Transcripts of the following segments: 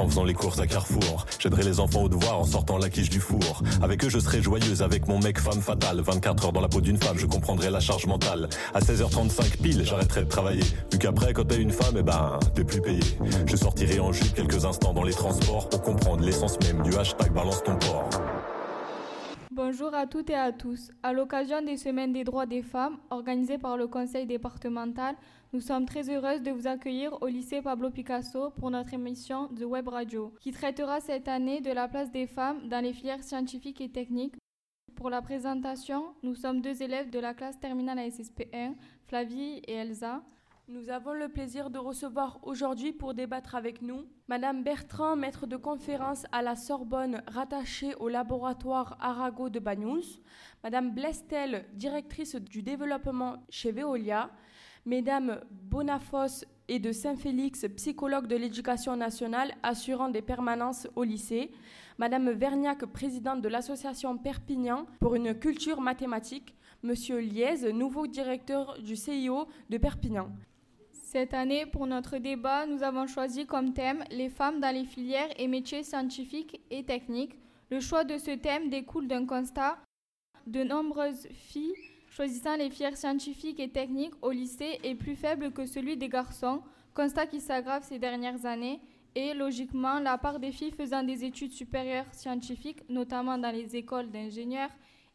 en faisant les courses à Carrefour. J'aiderai les enfants au devoir en sortant la quiche du four. Avec eux, je serai joyeuse avec mon mec femme fatale. 24 heures dans la peau d'une femme, je comprendrai la charge mentale. À 16h35 pile, j'arrêterai de travailler. Vu qu'après, quand t'es une femme, eh ben, t'es plus payé. Je sortirai en jupe quelques instants dans les transports pour comprendre l'essence même du hashtag balance ton port. Bonjour à toutes et à tous. À l'occasion des Semaines des droits des femmes, organisées par le Conseil départemental, nous sommes très heureuses de vous accueillir au lycée Pablo Picasso pour notre émission de Web Radio, qui traitera cette année de la place des femmes dans les filières scientifiques et techniques. Pour la présentation, nous sommes deux élèves de la classe terminale ASSP 1, Flavie et Elsa. Nous avons le plaisir de recevoir aujourd'hui pour débattre avec nous Madame Bertrand, maître de conférence à la Sorbonne rattachée au laboratoire Arago de Bagnous, Madame Blestel, directrice du développement chez Veolia, Mesdames Bonafos et de Saint-Félix, psychologue de l'éducation nationale assurant des permanences au lycée, Madame Verniac, présidente de l'association Perpignan pour une culture mathématique, Monsieur Liez, nouveau directeur du CIO de Perpignan. Cette année, pour notre débat, nous avons choisi comme thème les femmes dans les filières et métiers scientifiques et techniques. Le choix de ce thème découle d'un constat. De nombreuses filles choisissant les filières scientifiques et techniques au lycée est plus faible que celui des garçons, constat qui s'aggrave ces dernières années. Et logiquement, la part des filles faisant des études supérieures scientifiques, notamment dans les écoles d'ingénieurs,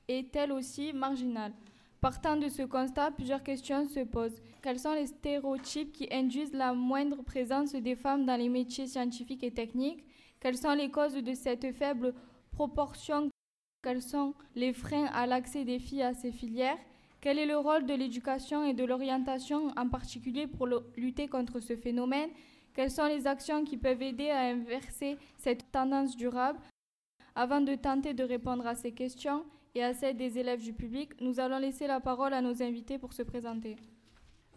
est elle aussi marginale. Partant de ce constat, plusieurs questions se posent. Quels sont les stéréotypes qui induisent la moindre présence des femmes dans les métiers scientifiques et techniques? Quelles sont les causes de cette faible proportion? Quels sont les freins à l'accès des filles à ces filières? Quel est le rôle de l'éducation et de l'orientation en particulier pour lutter contre ce phénomène? Quelles sont les actions qui peuvent aider à inverser cette tendance durable? Avant de tenter de répondre à ces questions, et à celle des élèves du public, nous allons laisser la parole à nos invités pour se présenter.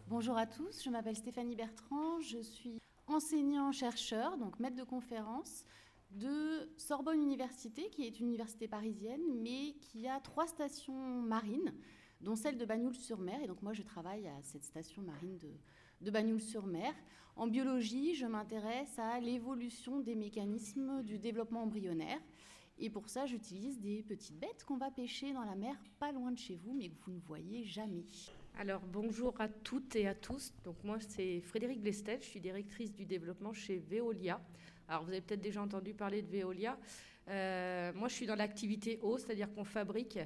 Bonjour à tous, je m'appelle Stéphanie Bertrand, je suis enseignant-chercheur, donc maître de conférence de Sorbonne Université, qui est une université parisienne, mais qui a trois stations marines, dont celle de Bagnoul-sur-Mer. Et donc moi, je travaille à cette station marine de, de Bagnoul-sur-Mer. En biologie, je m'intéresse à l'évolution des mécanismes du développement embryonnaire. Et pour ça, j'utilise des petites bêtes qu'on va pêcher dans la mer pas loin de chez vous, mais que vous ne voyez jamais. Alors bonjour à toutes et à tous. Donc moi c'est Frédéric Blestel, je suis directrice du développement chez Veolia. Alors vous avez peut-être déjà entendu parler de Veolia. Euh, moi je suis dans l'activité eau, c'est-à-dire qu'on fabrique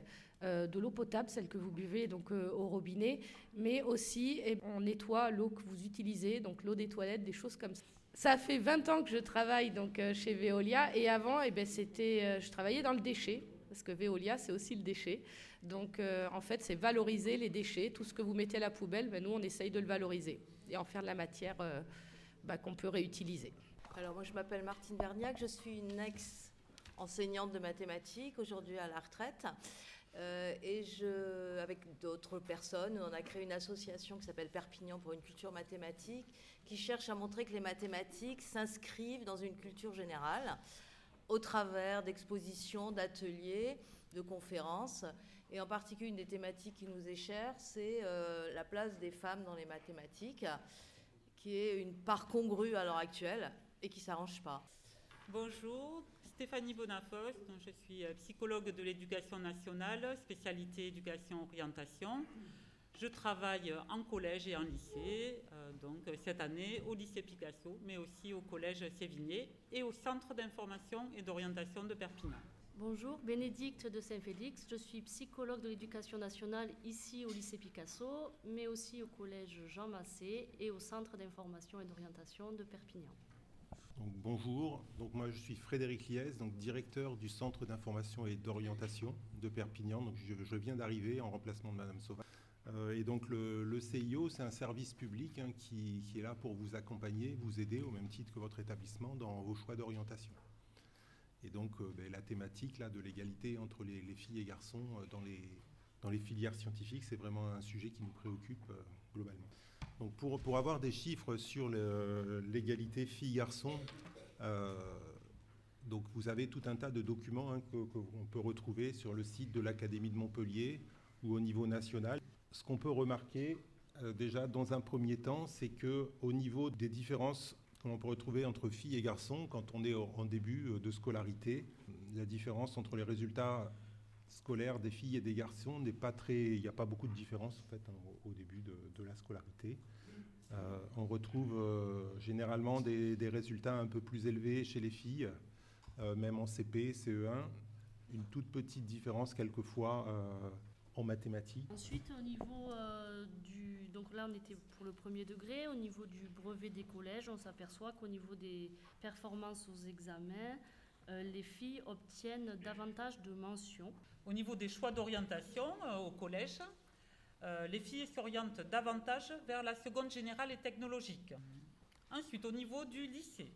euh, de l'eau potable, celle que vous buvez donc euh, au robinet, mais aussi eh, on nettoie l'eau que vous utilisez, donc l'eau des toilettes, des choses comme ça. Ça fait 20 ans que je travaille donc euh, chez Veolia et avant, eh ben, c'était, euh, je travaillais dans le déchet parce que Veolia, c'est aussi le déchet. Donc, euh, en fait, c'est valoriser les déchets. Tout ce que vous mettez à la poubelle, ben, nous, on essaye de le valoriser et en faire de la matière ben, qu'on peut réutiliser. Alors, moi, je m'appelle Martine Berniac. Je suis une ex-enseignante de mathématiques, aujourd'hui à la retraite. Euh, et je, avec d'autres personnes, on a créé une association qui s'appelle Perpignan pour une culture mathématique, qui cherche à montrer que les mathématiques s'inscrivent dans une culture générale au travers d'expositions, d'ateliers, de conférences. Et en particulier, une des thématiques qui nous est chère, c'est euh, la place des femmes dans les mathématiques, qui est une part congrue à l'heure actuelle et qui ne s'arrange pas. Bonjour, Stéphanie Bonafos, je suis euh, psychologue de l'éducation nationale, spécialité éducation-orientation. Je travaille en collège et en lycée, euh, donc cette année au lycée Picasso, mais aussi au collège Sévigné et au centre d'information et d'orientation de Perpignan. Bonjour, Bénédicte de Saint-Félix. Je suis psychologue de l'éducation nationale ici au lycée Picasso, mais aussi au collège Jean Massé et au centre d'information et d'orientation de Perpignan bonjour, donc moi je suis Frédéric Liès, donc directeur du Centre d'information et d'orientation de Perpignan. Donc je, viens d'arriver en remplacement de Madame Sauvage. Euh, et donc le, CIO, c'est un service public hein, qui, est là pour vous accompagner, vous aider au même titre que votre établissement dans vos choix d'orientation. Et donc euh, ben, la thématique là, de l'égalité entre les, filles et garçons euh, dans, les, dans les filières scientifiques, c'est vraiment un sujet qui nous préoccupe globalement. Donc pour, pour, avoir des chiffres sur l'égalité filles-garçons, euh, vous avez tout un tas de documents hein, qu'on peut retrouver sur le site de l'Académie de Montpellier ou au niveau national. Ce qu'on peut remarquer euh, déjà dans un premier temps, c'est que au niveau des différences que l'on peut retrouver entre filles et garçons quand on est en début de scolarité. La différence entre les résultats scolaires des filles et des garçons n'est pas très. Il n'y a pas beaucoup de différence en fait hein, au début de, la scolarité. Euh, on retrouve euh, généralement des, résultats un peu plus élevés chez les filles, euh, même en CP, CE1. Une toute petite différence quelquefois en mathématiques. Ensuite, au niveau du. Donc là, on était pour le premier degré. Au niveau du brevet des collèges, on s'aperçoit qu'au niveau des performances aux examens, les filles obtiennent davantage de mentions. Au niveau des choix d'orientation au collège, euh, les filles s'orientent davantage vers la seconde générale et technologique. Ensuite, au niveau du lycée,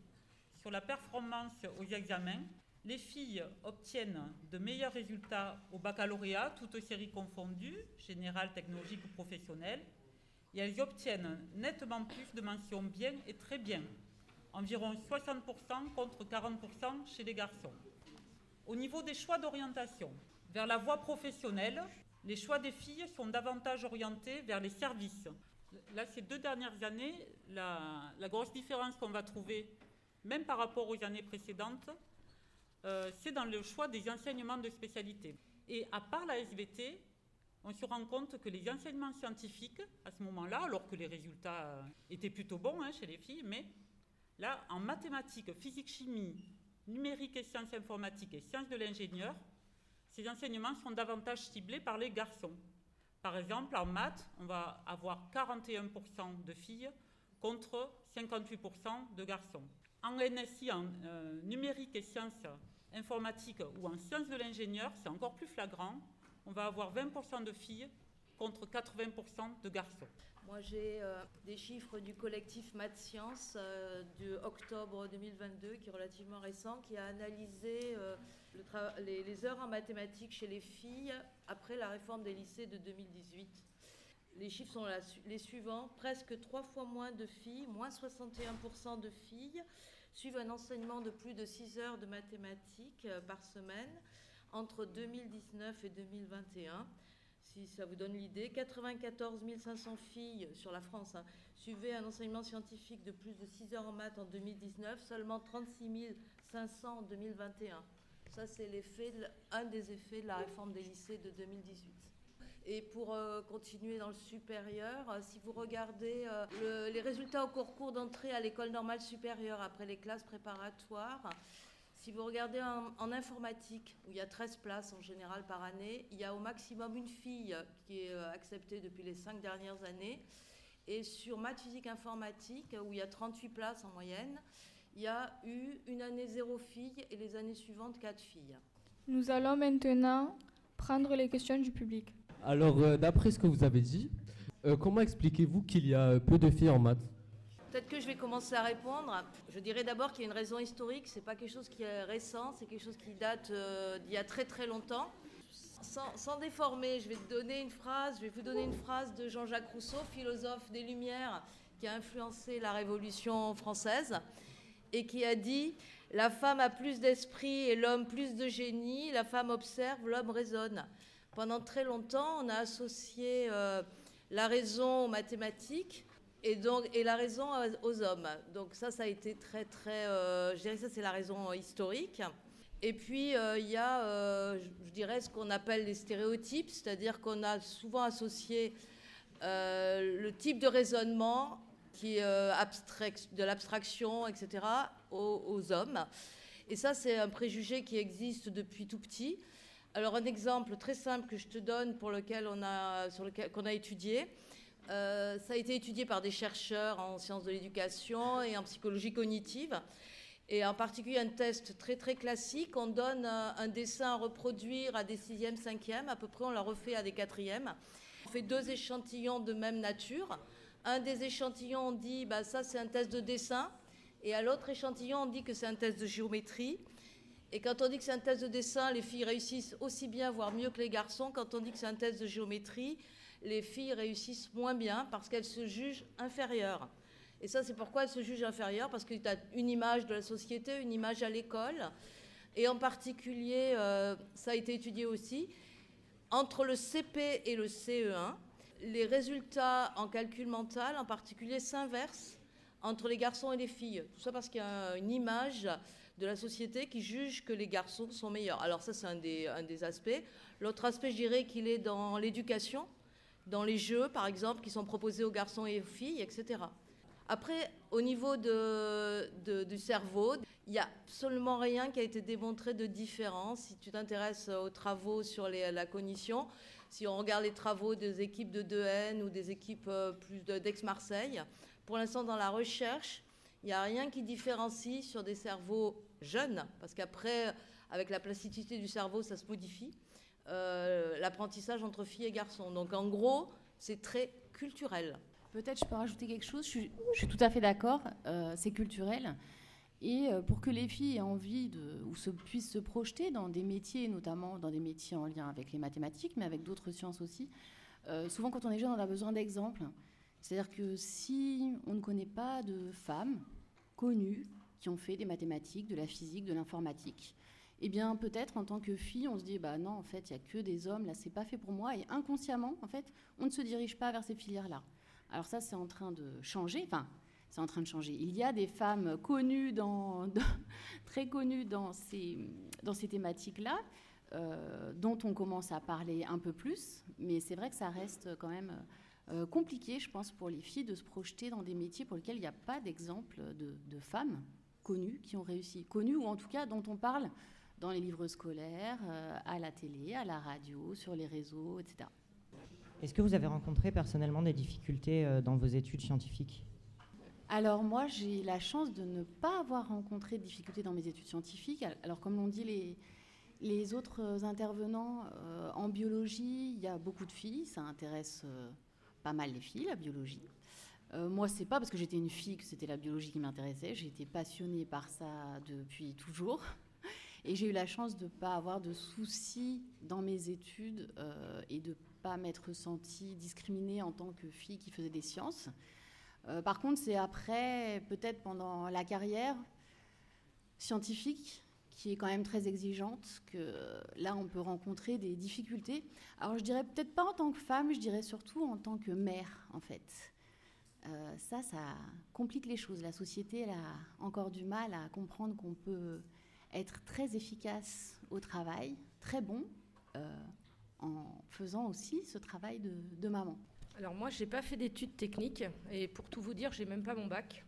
sur la performance aux examens, les filles obtiennent de meilleurs résultats au baccalauréat, toutes séries confondues, générale, technologique ou professionnelle, et elles obtiennent nettement plus de mentions bien et très bien, environ 60% contre 40% chez les garçons. Au niveau des choix d'orientation, vers la voie professionnelle, les choix des filles sont davantage orientés vers les services. Là, ces deux dernières années, la, grosse différence qu'on va trouver, même par rapport aux années précédentes, euh, c'est dans le choix des enseignements de spécialité. Et à part la SVT, on se rend compte que les enseignements scientifiques, à ce moment-là, alors que les résultats étaient plutôt bons hein, chez les filles, mais là, en mathématiques, physique, chimie, numérique et sciences informatiques et sciences de l'ingénieur, ces enseignements sont davantage ciblés par les garçons. Par exemple, en maths, on va avoir 41% de filles contre 58% de garçons. En NSI, en euh, numérique et sciences informatiques ou en sciences de l'ingénieur, c'est encore plus flagrant. On va avoir 20% de filles contre 80% de garçons. Moi, j'ai euh, des chiffres du collectif Maths Sciences euh, de octobre 2022, qui est relativement récent, qui a analysé les, heures en mathématiques chez les filles après la réforme des lycées de 2018. Les chiffres sont les suivants. Presque trois fois moins de filles, moins 61% de filles, suivent un enseignement de plus de 6 heures de mathématiques euh, par semaine entre 2019 et 2021. Si ça vous donne l'idée, 94 500 filles sur la France hein, suivaient un enseignement scientifique de plus de 6 heures en maths en 2019, seulement 36 500 en 2021. Ça, c'est l'effet, un des effets de la réforme des lycées de 2018. Et pour euh, continuer dans le supérieur, euh, si vous regardez euh, les résultats au concours d'entrée à l'école normale supérieure après les classes préparatoires, si vous regardez en, informatique, où il y a 13 places en général par année, il y a au maximum une fille qui est acceptée depuis les 5 dernières années. Et sur maths, physique, informatique, où il y a 38 places en moyenne, il y a eu une année zéro fille et les années suivantes quatre filles. Nous allons maintenant prendre les questions du public. Alors, euh, d'après ce que vous avez dit, euh, comment expliquez-vous qu'il y a peu de filles en maths? Peut-être que je vais commencer à répondre. Je dirais d'abord qu'il y a une raison historique. C'est pas quelque chose qui est récent, c'est quelque chose qui date euh, d'il y a très très longtemps. Sans, déformer. Je vais vous donner une phrase de Jean-Jacques Rousseau, philosophe des Lumières, qui a influencé la Révolution française et qui a dit La femme a plus d'esprit et l'homme plus de génie, la femme observe, l'homme raisonne. Pendant très longtemps, on a associé euh, la raison aux mathématiques et, donc, et la raison aux hommes. Donc ça, ça a été très, très... Euh, je dirais que ça, c'est la raison historique. Et puis, euh, il y a, je dirais, ce qu'on appelle les stéréotypes, c'est-à-dire qu'on a souvent associé le type de raisonnement qui euh, de l'abstraction, etc., aux, hommes. Et ça, c'est un préjugé qui existe depuis tout petit. Alors, un exemple très simple que je te donne pour lequel on a, sur lequel qu'on a étudié, euh, ça a été étudié par des chercheurs en sciences de l'éducation et en psychologie cognitive. Et en particulier un test très très classique, on donne un, dessin à reproduire à des sixièmes, cinquièmes, à peu près on l'a refait à des quatrièmes. On fait deux échantillons de même nature un des échantillons, on dit bah, ça c'est un test de dessin, et à l'autre échantillon, on dit que c'est un test de géométrie. Et quand on dit que c'est un test de dessin, les filles réussissent aussi bien, voire mieux que les garçons. Quand on dit que c'est un test de géométrie, les filles réussissent moins bien parce qu'elles se jugent inférieures. Et ça, c'est pourquoi elles se jugent inférieures, parce qu'il y a une image de la société, une image à l'école. Et en particulier, euh, ça a été étudié aussi, entre le CP et le CE1, les résultats en calcul mental, en particulier, s'inversent entre les garçons et les filles. Tout ça parce qu'il y a une image de la société qui juge que les garçons sont meilleurs. Alors ça, c'est un des, un des aspects. L'autre aspect, je dirais qu'il est dans l'éducation, dans les jeux, par exemple, qui sont proposés aux garçons et aux filles, etc. Après, au niveau du cerveau, il n'y a absolument rien qui a été démontré de différent. Si tu t'intéresses aux travaux sur la cognition, si on regarde les travaux des équipes de 2N ou des équipes euh, plus d'Aix-Marseille, pour l'instant, dans la recherche, il n'y a rien qui différencie sur des cerveaux jeunes, parce qu'après, avec la plasticité du cerveau, ça se modifie, euh, l'apprentissage entre filles et garçons. Donc en gros, c'est très culturel. Peut-être je peux rajouter quelque chose, je suis, tout à fait d'accord, euh, c'est culturel. Et euh, pour que les filles aient envie ou se, puissent se projeter dans des métiers, notamment dans des métiers en lien avec les mathématiques, mais avec d'autres sciences aussi, souvent quand on est jeune, on a besoin d'exemples. C'est-à-dire que si on ne connaît pas de femmes connues qui ont fait des mathématiques, de la physique, de l'informatique, eh bien peut-être en tant que fille, on se dit bah non, en fait, il y a que des hommes, là c'est pas fait pour moi et inconsciemment, en fait, on ne se dirige pas vers ces filières-là. Alors ça c'est en train de changer, enfin, c'est en train de changer. Il y a des femmes connues dans, très connues dans ces, dans ces thématiques-là, euh, dont on commence à parler un peu plus, mais c'est vrai que ça reste quand même euh, compliqué, je pense, pour les filles de se projeter dans des métiers pour lesquels il n'y a pas d'exemple de, de femmes connues qui ont réussi, connues ou en tout cas dont on parle dans les livres scolaires, euh, à la télé, à la radio, sur les réseaux, etc. Est-ce que vous avez rencontré personnellement des difficultés euh, dans vos études scientifiques? Alors moi, j'ai la chance de ne pas avoir rencontré de difficultés dans mes études scientifiques. Alors comme l'ont dit les, les autres intervenants euh, en biologie, il y a beaucoup de filles, ça intéresse pas mal les filles, la biologie. moi, c'est pas parce que j'étais une fille que c'était la biologie qui m'intéressait. J'ai été passionnée par ça depuis toujours. Et j'ai eu la chance de ne pas avoir de soucis dans mes études euh, et de ne pas m'être sentie discriminée en tant que fille qui faisait des sciences. Euh, par contre, c'est après, peut-être pendant la carrière scientifique, qui est quand même très exigeante, que là, on peut rencontrer des difficultés. Alors, je dirais peut-être pas en tant que femme, je dirais surtout en tant que mère, en fait. Euh, ça, ça complique les choses. La société, elle a encore du mal à comprendre qu'on peut être très efficace au travail, très bon, euh, en faisant aussi ce travail de, maman. Alors moi, je n'ai pas fait d'études techniques et pour tout vous dire, j'ai même pas mon bac.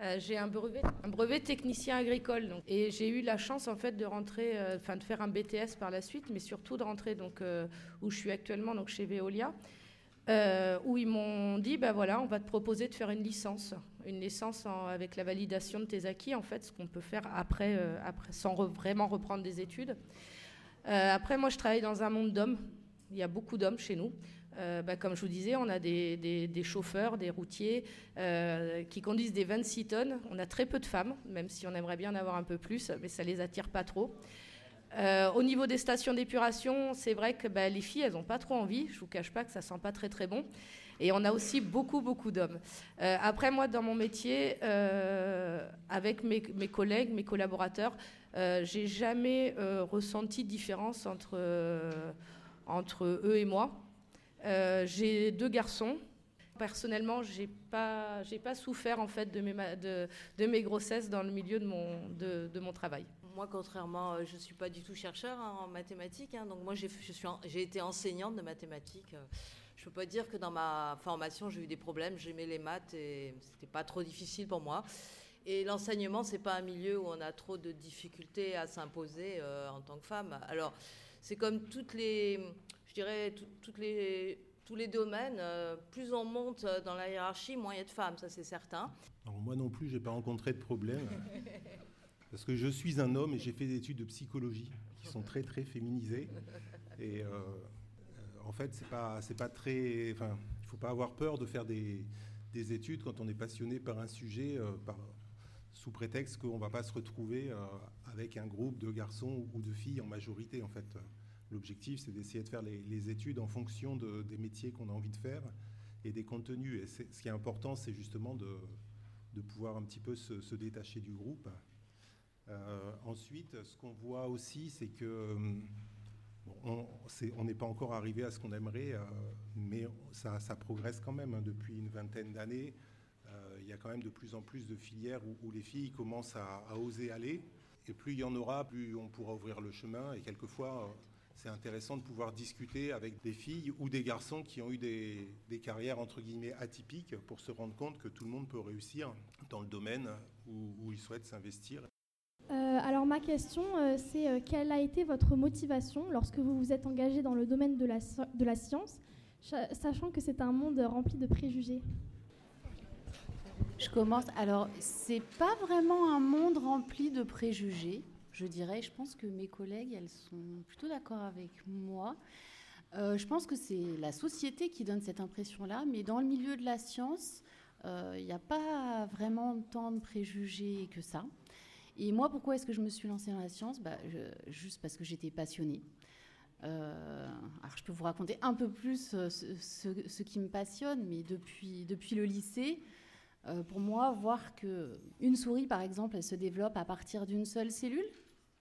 Euh, j'ai un brevet, un brevet technicien agricole, et j'ai eu la chance en fait de rentrer, euh, enfin de faire un BTS par la suite, mais surtout de rentrer donc où je suis actuellement, donc chez Veolia, où ils m'ont dit, ben voilà, on va te proposer de faire une licence une licence avec la validation de tes acquis, en fait, ce qu'on peut faire après, euh, après sans vraiment reprendre des études. Euh, après, moi, je travaille dans un monde d'hommes. Il y a beaucoup d'hommes chez nous. Euh, bah, comme je vous disais, on a des, des, chauffeurs, des routiers qui conduisent des 26 tonnes. On a très peu de femmes, même si on aimerait bien en avoir un peu plus, mais ça les attire pas trop. Au niveau des stations d'épuration, c'est vrai que bah, les filles, elles n'ont pas trop envie. Je vous cache pas que ça sent pas très très bon. Et on a aussi beaucoup, beaucoup d'hommes. Euh, après, moi, dans mon métier, euh, avec mes, collègues, mes collaborateurs, euh, j'ai jamais euh, ressenti de différence entre, entre eux et moi. j'ai deux garçons. Personnellement, j'ai pas, j'ai pas souffert en fait de mes, de, de, mes grossesses dans le milieu de mon, de, de mon travail. Moi, contrairement, je ne suis pas du tout chercheur hein, en mathématiques. Hein, donc moi, j'ai, j'ai été enseignante de mathématiques je peux pas dire que dans ma formation, j'ai eu des problèmes. J'aimais les maths et c'était pas trop difficile pour moi. Et l'enseignement, c'est pas un milieu où on a trop de difficultés à s'imposer euh, en tant que femme. Alors, c'est comme toutes les, je dirais, toutes les, tous les domaines. Euh, plus on monte dans la hiérarchie, moins il y a de femmes, ça c'est certain. Alors, moi non plus, j'ai pas rencontré de problème. parce que je suis un homme et j'ai fait des études de psychologie qui sont très très féminisées. Et euh, en fait, c'est pas, c'est pas très. Enfin, il faut pas avoir peur de faire des, études quand on est passionné par un sujet, euh, sous prétexte qu'on va pas se retrouver euh, avec un groupe de garçons ou de filles en majorité. En fait, l'objectif, c'est d'essayer de faire les, études en fonction des métiers qu'on a envie de faire et des contenus. Et ce qui est important, c'est justement de, pouvoir un petit peu se, détacher du groupe. Euh, ensuite, ce qu'on voit aussi, c'est que hum, on n'est pas encore arrivé à ce qu'on aimerait, euh, mais ça, progresse quand même. Hein. depuis une vingtaine d'années, euh, il y a quand même de plus en plus de filières où, les filles commencent à, oser aller. Et plus il y en aura, plus on pourra ouvrir le chemin. Et quelquefois, c'est intéressant de pouvoir discuter avec des filles ou des garçons qui ont eu des, carrières entre guillemets atypiques pour se rendre compte que tout le monde peut réussir dans le domaine où, où il souhaite s'investir. Euh, alors ma question, euh, c'est euh, quelle a été votre motivation lorsque vous vous êtes engagé dans le domaine de la, de la science, sachant que c'est un monde rempli de préjugés? Je commence. Alors, c'est pas vraiment un monde rempli de préjugés, je dirais. Je pense que mes collègues, elles sont plutôt d'accord avec moi. je pense que c'est la société qui donne cette impression-là, mais dans le milieu de la science, il n'y a pas vraiment tant de préjugés que ça. Et moi, pourquoi est-ce que je me suis lancée dans la science? Bah, Juste parce que j'étais passionnée. Euh, alors, je peux vous raconter un peu plus euh, ce, qui me passionne, mais depuis, le lycée, euh, pour moi, voir que une souris, par exemple, elle se développe à partir d'une seule cellule,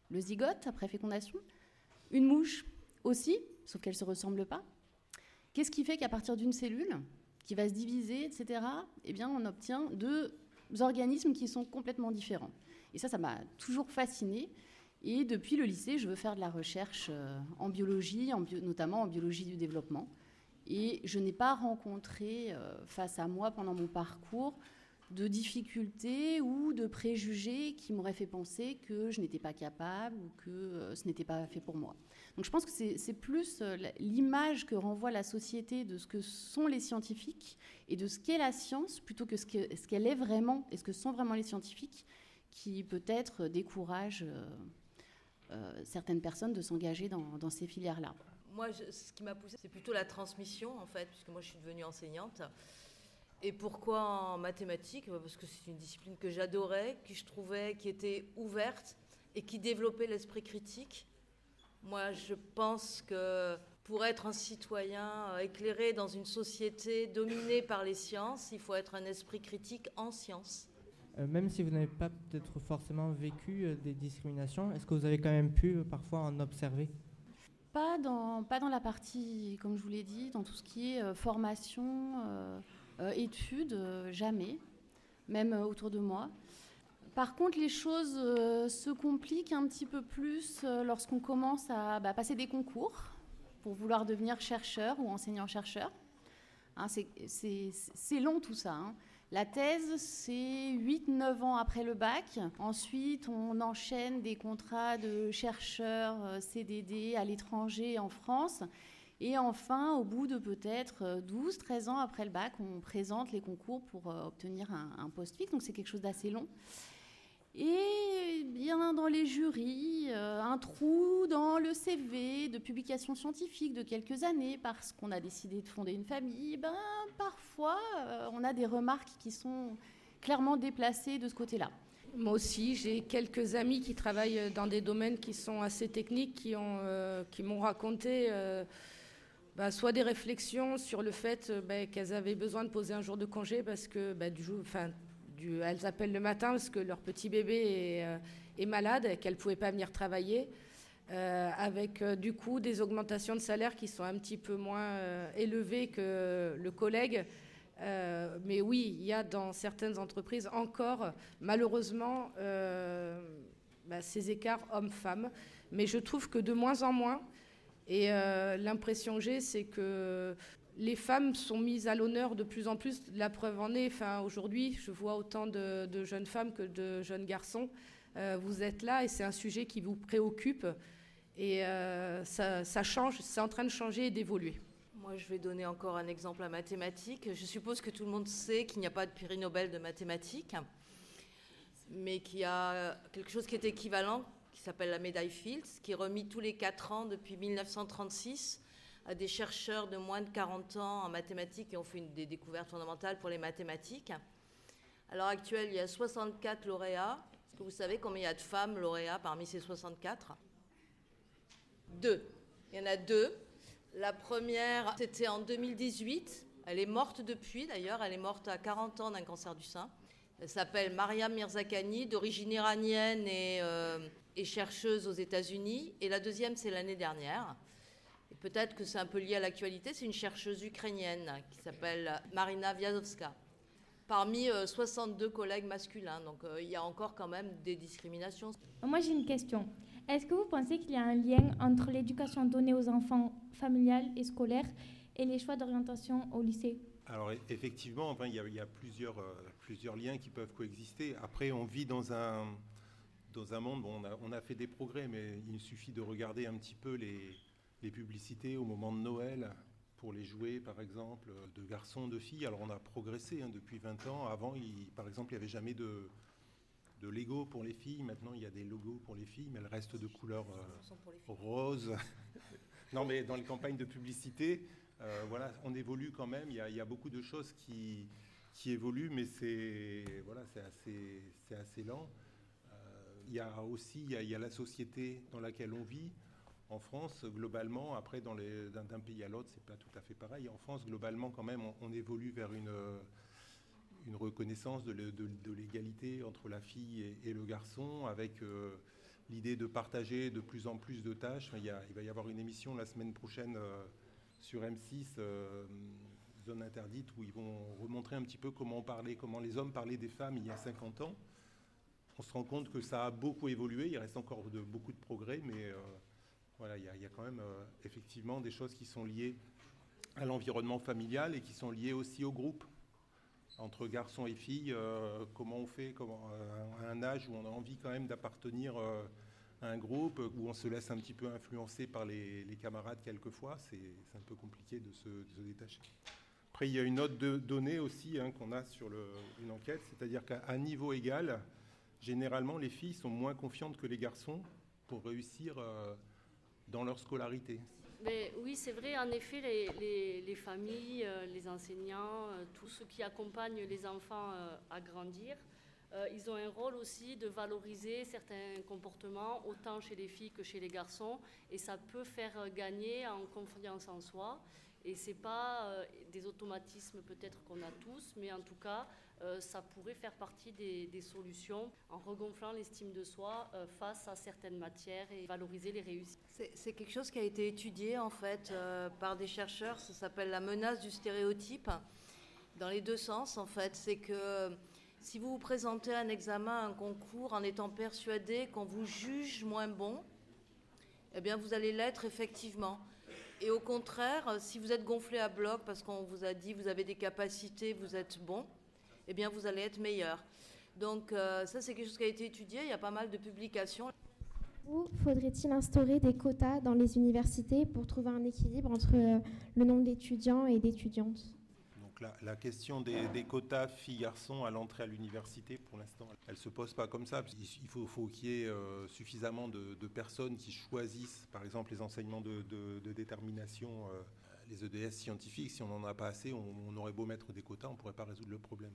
le zygote après fécondation, une mouche aussi, sauf qu'elle ne se ressemble pas. Qu'est-ce qui fait qu'à partir d'une cellule, qui va se diviser, etc., eh bien, on obtient deux organismes qui sont complètement différents. Et ça, ça m'a toujours fascinée. Et depuis le lycée, je veux faire de la recherche euh, en biologie, notamment en biologie du développement. Et je n'ai pas rencontré euh, face à moi pendant mon parcours de difficultés ou de préjugés qui m'auraient fait penser que je n'étais pas capable ou que euh, ce n'était pas fait pour moi. Donc je pense que c'est plus l'image que renvoie la société de ce que sont les scientifiques et de ce qu'est la science plutôt que ce qu'elle est vraiment et ce que sont vraiment les scientifiques qui peut-être décourage euh, euh, certaines personnes de s'engager dans, ces filières-là. Moi, ce qui m'a poussé, c'est plutôt la transmission, en fait, puisque moi, je suis devenue enseignante. Et pourquoi en mathématiques? Parce que c'est une discipline que j'adorais, que je trouvais qui était ouverte et qui développait l'esprit critique. Moi, je pense que pour être un citoyen euh, éclairé dans une société dominée par les sciences, il faut être un esprit critique en sciences. Euh, même si vous n'avez pas peut-être forcément vécu euh, des discriminations, est-ce que vous avez quand même pu euh, parfois en observer? Pas dans, pas dans la partie, comme je vous l'ai dit, dans tout ce qui est formation, études, jamais, même autour de moi. Par contre, les choses se compliquent un petit peu plus lorsqu'on commence à bah, passer des concours pour vouloir devenir chercheur ou enseignant-chercheur. Hein, c'est long tout ça. Hein. La thèse, c'est 8-9 ans après le bac. Ensuite, on enchaîne des contrats de chercheurs euh, CDD à l'étranger en France. Et enfin, au bout de peut-être 12-13 ans après le bac, on présente les concours pour euh, obtenir un, poste fixe. Donc c'est quelque chose d'assez long. Et bien dans les jurys, euh, un trou dans le CV de publication scientifique de quelques années parce qu'on a décidé de fonder une famille, ben, parfois euh, on a des remarques qui sont clairement déplacées de ce côté-là. Moi aussi, j'ai quelques amis qui travaillent dans des domaines qui sont assez techniques, euh, qui m'ont raconté ben, soit des réflexions sur le fait ben, qu'elles avaient besoin de poser un jour de congé parce que enfin, elles appellent le matin parce que leur petit bébé est, euh, malade et qu'elles ne pouvaient pas venir travailler. Euh, avec euh, du coup des augmentations de salaire qui sont un petit peu moins élevées que le collègue. mais oui, il y a dans certaines entreprises encore, malheureusement, bah, ces écarts hommes-femmes. Mais je trouve que de moins en moins, et l'impression que j'ai, c'est que les femmes sont mises à l'honneur de plus en plus. La preuve en est, aujourd'hui, je vois autant de, jeunes femmes que de jeunes garçons. Euh, vous êtes là et c'est un sujet qui vous préoccupe. Et euh, ça, change, c'est en train de changer et d'évoluer. Moi, je vais donner encore un exemple à mathématiques. Je suppose que tout le monde sait qu'il n'y a pas de prix Nobel de mathématiques, mais qu'il y a quelque chose qui est équivalent, qui s'appelle la médaille Fields, qui est remis tous les 4 ans depuis 1936 à des chercheurs de moins de 40 ans en mathématiques qui ont fait des découvertes fondamentales pour les mathématiques. À l'heure actuelle, il y a 64 lauréats. Est-ce que vous savez combien il y a de femmes lauréats parmi ces 64 Deux. Il y en a deux. La première, c'était en 2018. Elle est morte depuis, d'ailleurs. Elle est morte à 40 ans d'un cancer du sein. Elle s'appelle Mariam Mirzakhani, d'origine iranienne et, euh, et chercheuse aux États-Unis. Et la deuxième, c'est l'année dernière peut-être que c'est un peu lié à l'actualité, c'est une chercheuse ukrainienne qui s'appelle Marina Viazovska. parmi 62 collègues masculins. Donc il y a encore quand même des discriminations. Moi j'ai une question. Est-ce que vous pensez qu'il y a un lien entre l'éducation donnée aux enfants familiale et scolaire et les choix d'orientation au lycée? Alors e-, effectivement, enfin, il, y a, plusieurs, euh, plusieurs liens qui peuvent coexister. Après, on vit dans un, dans un monde, bon, on, a, on, a, fait des progrès, mais il suffit de regarder un petit peu les, les publicités au moment de Noël pour les jouets, par exemple, de garçons, de filles. Alors on a progressé hein, depuis 20 ans. Avant, il, par exemple, il n'y avait jamais de, de Lego pour les filles. Maintenant, il y a des logos pour les filles, mais elles restent de couleur euh, rose. non, mais dans les campagnes de publicité, voilà, on évolue quand même. Il y, a, beaucoup de choses qui, qui évoluent, mais c'est voilà, assez, assez lent. Euh, il y a aussi il y a, la société dans laquelle on vit. En France, globalement, après, d'un, pays à l'autre, c'est pas tout à fait pareil. En France, globalement, quand même, on évolue vers une une reconnaissance de, l'égalité entre la fille et, le garçon, avec euh, l'idée de partager de plus en plus de tâches. Il, va y avoir une émission la semaine prochaine euh, sur M6, euh, Zone Interdite, où ils vont remontrer un petit peu comment on parlait, comment les hommes parlaient des femmes il y a 50 ans. On se rend compte que ça a beaucoup évolué, il reste encore de, beaucoup de progrès, mais voilà, il y, a, quand même effectivement des choses qui sont liées à l'environnement familial et qui sont liées aussi au groupe entre garçons et filles, euh, comment on fait comment, euh, à un âge où on a envie quand même d'appartenir euh, un groupe, où on se laisse un petit peu influencer par les, camarades quelquefois, c'est un peu compliqué de se, détacher. Après, il y a une autre donnée aussi hein, qu'on a sur une enquête, c'est-à-dire qu'à niveau égal, généralement, les filles sont moins confiantes que les garçons pour réussir dans leur scolarité oui, c'est vrai, en effet, les, familles, euh, les enseignants, euh, tous ceux qui accompagnent les enfants euh, à grandir, ils ont un rôle aussi de valoriser certains comportements, autant chez les filles que chez les garçons, et ça peut faire gagner en confiance en soi. Et ce n'est pas des automatismes peut-être qu'on a tous, mais en tout cas, euh, ça pourrait faire partie des, solutions en regonflant l'estime de soi euh, face à certaines matières et valoriser les réussites. C'est quelque chose qui a été étudié en fait euh, par des chercheurs, ça s'appelle la menace du stéréotype, dans les deux sens en fait. C'est que si vous vous présentez à un examen, un concours en étant persuadé qu'on vous juge moins bon, eh bien vous allez l'être effectivement. Et au contraire, si vous êtes gonflé à bloc parce qu'on vous a dit vous avez des capacités, vous êtes bon, eh bien vous allez être meilleur. Donc euh, ça, c'est quelque chose qui a été étudié, il y a pas mal de publications. Faudrait-il instaurer des quotas dans les universités pour trouver un équilibre entre euh, le nombre d'étudiants et d'étudiantes? La, question des, quotas filles-garçons à l'entrée à l'université, pour l'instant, elle ne se pose pas comme ça. Il faut, qu'il y ait euh, suffisamment de, personnes qui choisissent, par exemple, les enseignements de, détermination les EDS scientifiques, si on n'en a pas assez, on, aurait beau mettre des quotas, on ne pourrait pas résoudre le problème.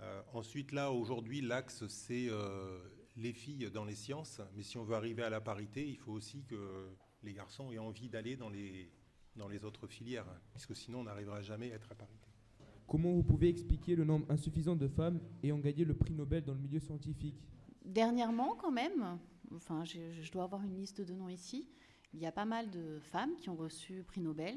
Euh, ensuite, là, aujourd'hui, l'axe, c'est euh, les filles dans les sciences. Mais si on veut arriver à la parité, il faut aussi que les garçons aient envie d'aller dans les, dans les autres filières, puisque sinon, on n'arrivera jamais à être à parité. Comment vous pouvez expliquer le nombre insuffisant de femmes ayant gagné le prix Nobel dans le milieu scientifique? Dernièrement, quand même, enfin, je, je dois avoir une liste de noms ici, il y a pas mal de femmes qui ont reçu prix Nobel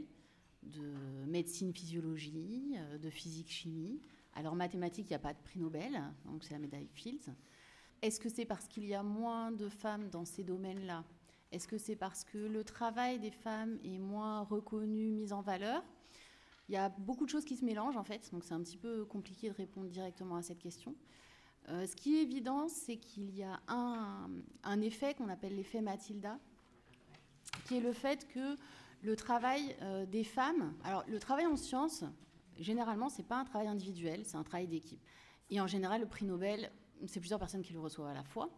de médecine physiologie, euh, de physique chimie. Alors mathématiques, il n'y a pas de prix Nobel, donc c'est la médaille Fields. Est-ce que c'est parce qu'il y a moins de femmes dans ces domaines-là? Est-ce que c'est parce que le travail des femmes est moins reconnu, mis en valeur? Il y a beaucoup de choses qui se mélangent en fait, donc c'est un petit peu compliqué de répondre directement à cette question. Euh, ce qui est évident, c'est qu'il y a un, effet qu'on appelle l'effet Mathilda, qui est le fait que le travail euh, des femmes, alors le travail en sciences, généralement, c'est pas un travail individuel, c'est un travail d'équipe. Et en général, le prix Nobel, c'est plusieurs personnes qui le reçoivent à la fois.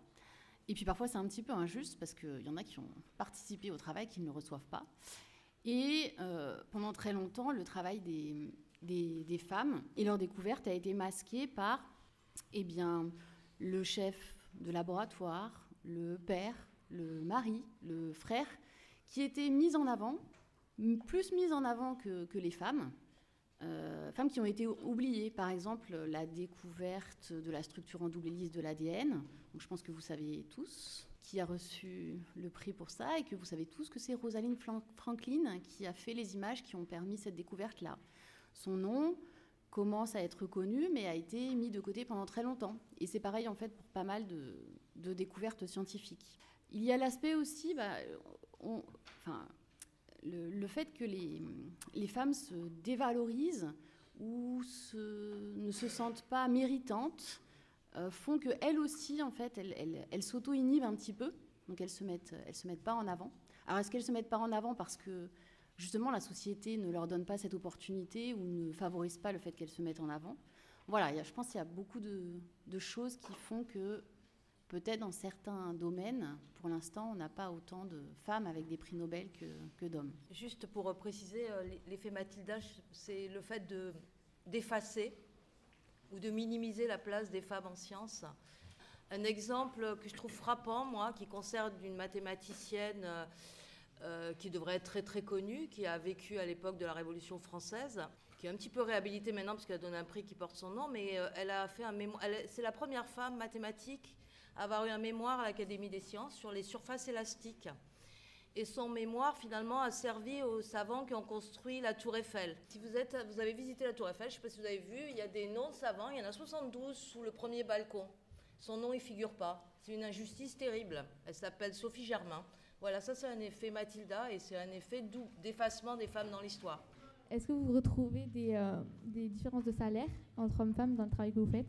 Et puis parfois, c'est un petit peu injuste parce qu'il y en a qui ont participé au travail qui ne le reçoivent pas. Et euh, pendant très longtemps, le travail des, des, femmes et leur découverte a été masqué par eh bien, le chef de laboratoire, le père, le mari, le frère, qui étaient mises en avant, plus mises en avant que, les femmes. Euh, femmes qui ont été oubliées, par exemple la découverte de la structure en double hélice de l'ADN. je pense que vous savez tous qui a reçu le prix pour ça et que vous savez tous que c'est Rosalind Franklin qui a fait les images qui ont permis cette découverte-là. Son nom commence à être connu, mais a été mis de côté pendant très longtemps. Et c'est pareil en fait pour pas mal de, découvertes scientifiques. Il y a l'aspect aussi, bah, enfin, le, fait que les, les, femmes se dévalorisent ou ne se sentent pas méritantes euh, font qu'elles aussi, en fait, elles, elles, s'auto-inhibent un petit peu, donc elles se se mettent pas en avant. Alors est-ce qu'elles se mettent pas en avant parce que justement la société ne leur donne pas cette opportunité ou ne favorise pas le fait qu'elles se mettent en avant? Voilà, je pense qu'il y a beaucoup de, de choses qui font que peut-être dans certains domaines, pour l'instant, on n'a pas autant de femmes avec des prix Nobel que, d'hommes. Juste pour préciser, euh, l'effet Mathilda, c'est le fait d'effacer ou de minimiser la place des femmes en sciences. Un exemple que je trouve frappant, moi, qui concerne une mathématicienne euh, euh, qui devrait être très très connue, qui a vécu à l'époque de la Révolution française, qui est un petit peu réhabilitée maintenant parce qu'elle a donné un prix qui porte son nom, mais elle a fait un mémoire. C'est la première femme mathématique avoir eu un mémoire à l'Académie des sciences sur les surfaces élastiques. Et son mémoire, finalement, a servi aux savants qui ont construit la Tour Eiffel. Si vous, avez visité la Tour Eiffel, je ne sais pas si vous avez vu, il y a des noms de savants, il y en a 72 sous le premier balcon. Son nom, il figure pas. C'est une injustice terrible. Elle s'appelle Sophie Germain. Voilà, ça c'est un effet Mathilda et c'est un effet d'effacement des femmes dans l'histoire. Est-ce que vous retrouvez des, euh, des, différences de salaire entre hommes et femmes dans le travail que vous faites?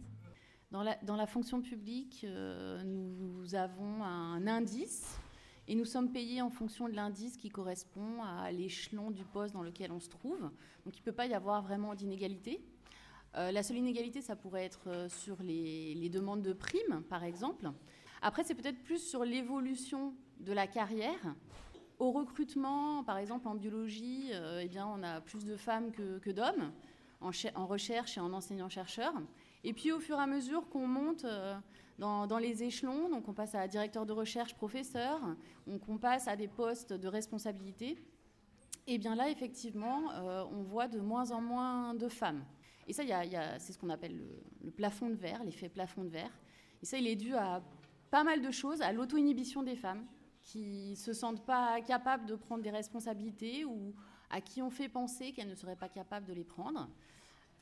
Dans la, fonction publique, euh, nous avons un indice et nous sommes payés en fonction de l'indice qui correspond à l'échelon du poste dans lequel on se trouve. Donc il ne peut pas y avoir vraiment d'inégalité. Euh, la seule inégalité, ça pourrait être euh, sur les, demandes de primes, par exemple. Après, c'est peut-être plus sur l'évolution de la carrière. Au recrutement, par exemple en biologie, eh bien, on a plus de femmes que, d'hommes en, recherche et en enseignant-chercheur. Et puis au fur et à mesure qu'on monte dans, les échelons, donc on passe à directeur de recherche, professeur, on passe à des postes de responsabilité, et bien là, effectivement, euh, on voit de moins en moins de femmes. Et ça, c'est ce qu'on appelle le, plafond de verre, l'effet plafond de verre. Et ça, il est dû à pas mal de choses, à l'auto-inhibition des femmes, qui se sentent pas capables de prendre des responsabilités ou à qui on fait penser qu'elles ne seraient pas capables de les prendre.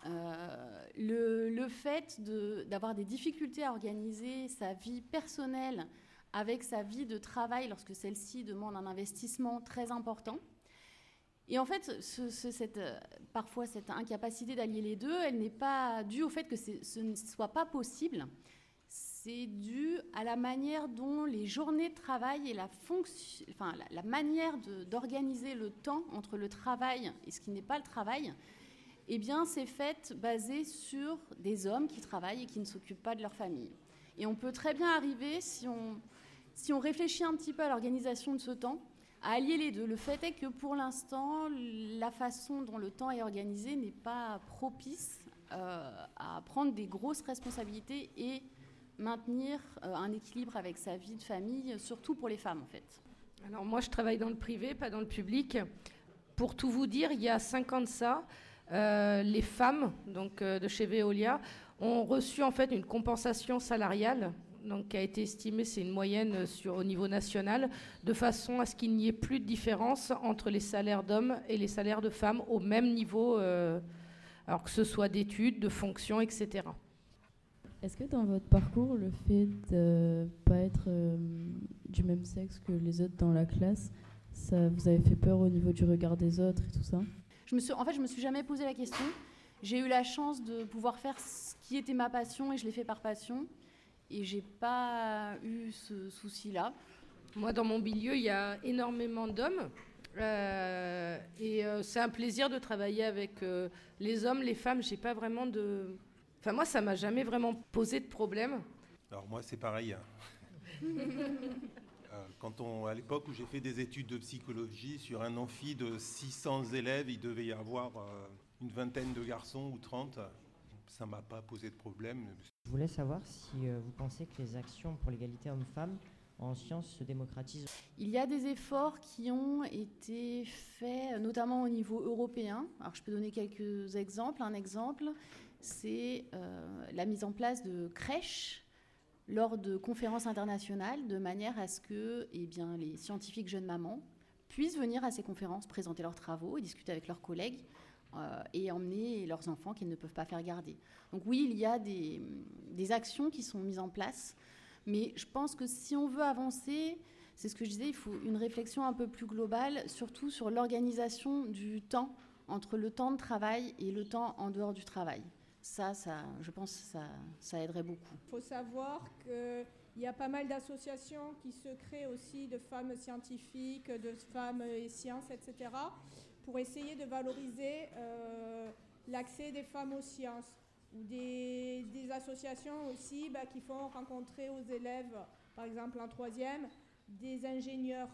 Euh, le, fait d'avoir des difficultés à organiser sa vie personnelle avec sa vie de travail lorsque celle-ci demande un investissement très important. Et en fait, cette, parfois cette incapacité d'allier les deux, elle n'est pas due au fait que ce ne soit pas possible. C'est dû à la manière dont les journées de travail et la, fonction, enfin, la manière d'organiser le temps entre le travail et ce qui n'est pas le travail eh bien, c'est fait basé sur des hommes qui travaillent et qui ne s'occupent pas de leur famille. Et on peut très bien arriver, si on, si on réfléchit un petit peu à l'organisation de ce temps, à allier les deux. Le fait est que pour l'instant, la façon dont le temps est organisé n'est pas propice euh, à prendre des grosses responsabilités et maintenir euh, un équilibre avec sa vie de famille, surtout pour les femmes en fait. Alors moi, je travaille dans le privé, pas dans le public. Pour tout vous dire, il y a 5 ans de ça, euh, les femmes donc, euh, de chez Veolia ont reçu en fait une compensation salariale donc, qui a été estimée, c'est une moyenne sur, au niveau national, de façon à ce qu'il n'y ait plus de différence entre les salaires d'hommes et les salaires de femmes au même niveau, euh, alors que ce soit d'études, de fonctions, etc. Est-ce que dans votre parcours, le fait de ne pas être du même sexe que les autres dans la classe, ça vous avait fait peur au niveau du regard des autres et tout ça? Me en fait, je me suis jamais posé la question. J'ai eu la chance de pouvoir faire ce qui était ma passion et je l'ai fait par passion. Et j'ai pas eu ce souci-là. Moi, dans mon milieu, il y a énormément d'hommes. Euh, et euh, c'est un plaisir de travailler avec euh, les hommes, les femmes. J'ai pas vraiment de. Enfin, moi, ça m'a jamais vraiment posé de problème. Alors, moi, c'est pareil. Hein. Euh, quand on, à l'époque où j'ai fait des études de psychologie, sur un amphi de 600 élèves, il devait y avoir euh, une vingtaine de garçons ou 30. Ça ne m'a pas posé de problème. Je voulais savoir si euh, vous pensez que les actions pour l'égalité homme-femme en sciences se démocratisent. Il y a des efforts qui ont été faits, notamment au niveau européen. Alors je peux donner quelques exemples. Un exemple, c'est la mise en place de crèches lors de conférences internationales de manière à ce que eh bien, les scientifiques jeunes mamans puissent venir à ces conférences présenter leurs travaux et discuter avec leurs collègues et emmener leurs enfants qu'ils ne peuvent pas faire garder. Donc oui, il y a des, des actions qui sont mises en place, mais je pense que si on veut avancer, c'est ce que je disais, il faut une réflexion un peu plus globale, surtout sur l'organisation du temps entre le temps de travail et le temps en dehors du travail. Ça, ça je pense que ça, ça aiderait beaucoup. Il faut savoir qu'il y a pas mal d'associations qui se créent aussi de femmes scientifiques, de femmes et sciences, etc., pour essayer de valoriser euh, l'accès des femmes aux sciences. Ou des, des associations aussi bah, qui font rencontrer aux élèves, par exemple en troisième, des ingénieurs,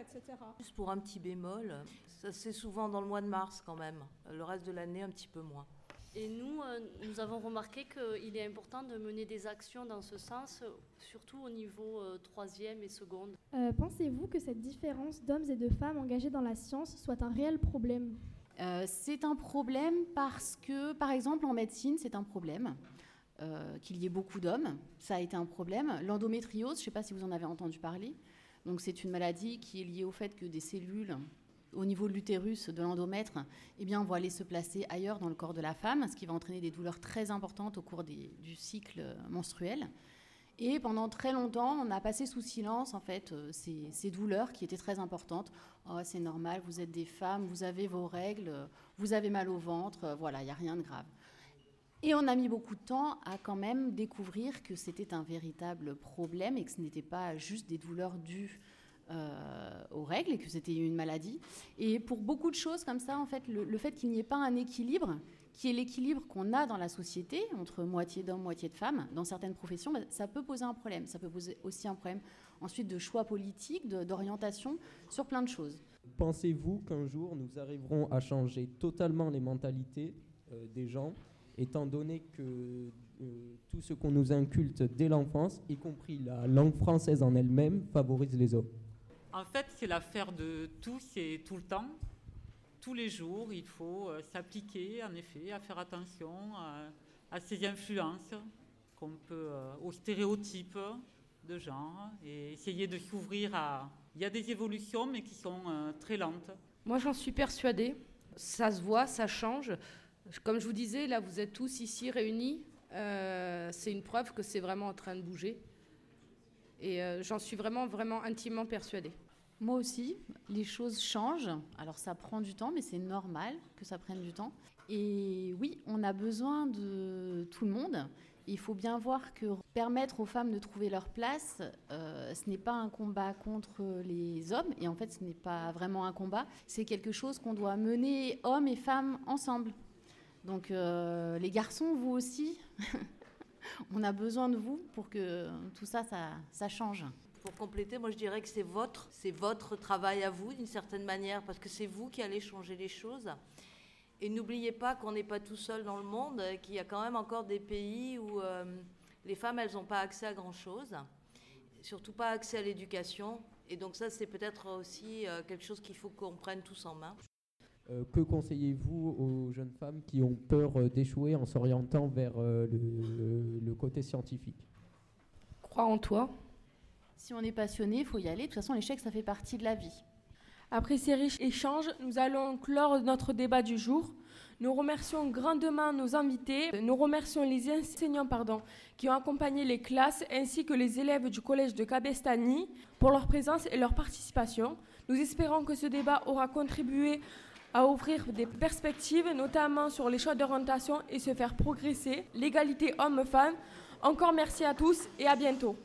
etc. Juste pour un petit bémol, ça c'est souvent dans le mois de mars quand même. Le reste de l'année, un petit peu moins. Et nous, euh, nous avons remarqué qu'il est important de mener des actions dans ce sens, surtout au niveau euh, troisième et seconde. Euh, pensez-vous que cette différence d'hommes et de femmes engagés dans la science soit un réel problème? C'est un problème parce que, par exemple, en médecine, c'est un problème. Euh, qu'il y ait beaucoup d'hommes. Ça a été un problème. L'endométriose, je ne sais pas si vous en avez entendu parler. Donc c'est une maladie qui est liée au fait que des cellules au niveau de l'utérus, de l'endomètre, eh bien, vont aller se placer ailleurs dans le corps de la femme, ce qui va entraîner des douleurs très importantes au cours du cycle menstruel. Et pendant très longtemps, on a passé sous silence en fait euh, ces, ces douleurs qui étaient très importantes. Oh, c'est normal, vous êtes des femmes, vous avez vos règles, vous avez mal au ventre, voilà, il n'y a rien de grave. Et on a mis beaucoup de temps à quand même découvrir que c'était un véritable problème et que ce n'était pas juste des douleurs dues euh, aux règles et que c'était une maladie. Et pour beaucoup de choses comme ça, en fait, le, fait qu'il n'y ait pas un équilibre, qui est l'équilibre qu'on a dans la société, entre moitié d'hommes, moitié de femmes, dans certaines professions, bah, ça peut poser un problème. Ça peut poser aussi un problème ensuite de choix politique, d'orientation, sur plein de choses. Pensez-vous qu'un jour nous arriverons à changer totalement les mentalités euh, des gens étant donné que euh, tout ce qu'on nous inculte dès l'enfance, y compris la langue française en elle-même, favorise les hommes? En fait, c'est l'affaire de tous et tout le temps. Tous les jours, il faut euh, s'appliquer, en effet, à faire attention à, ces influences qu'on peut, euh, aux stéréotypes de genre, et essayer de s'ouvrir à... Il y a des évolutions, mais qui sont très lentes. Moi, j'en suis persuadée. Ça se voit, ça change. Comme je vous disais, là, vous êtes tous ici réunis. Euh, c'est une preuve que c'est vraiment en train de bouger. Et euh, j'en suis vraiment, vraiment intimement persuadée. Moi aussi, les choses changent. Alors ça prend du temps, mais c'est normal que ça prenne du temps. Et oui, on a besoin de tout le monde. Il faut bien voir que permettre aux femmes de trouver leur place, euh, ce n'est pas un combat contre les hommes, et en fait ce n'est pas vraiment un combat, c'est quelque chose qu'on doit mener hommes et femmes ensemble. Donc euh, les garçons, vous aussi, on a besoin de vous pour que tout ça, ça, change. Pour compléter, moi je dirais que c'est votre, c'est votre travail à vous d'une certaine manière, parce que c'est vous qui allez changer les choses. Et n'oubliez pas qu'on n'est pas tout seul dans le monde, qu'il y a quand même encore des pays où euh, les femmes, elles n'ont pas accès à grand-chose, surtout pas accès à l'éducation. Et donc ça, c'est peut-être aussi euh, quelque chose qu'il faut qu'on prenne tous en main. Euh, que conseillez-vous aux jeunes femmes qui ont peur euh, d'échouer en s'orientant vers euh, le, côté scientifique? Crois en toi. Si on est passionné, il faut y aller. De toute façon, l'échec, ça fait partie de la vie. Après ces riches échanges, nous allons clore notre débat du jour. Nous remercions grandement nos invités. Nous remercions les enseignants pardon, qui ont accompagné les classes ainsi que les élèves du collège de Cabestany pour leur présence et leur participation. Nous espérons que ce débat aura contribué à ouvrir des perspectives, notamment sur les choix d'orientation et se faire progresser, l'égalité homme-femme. Encore merci à tous et à bientôt.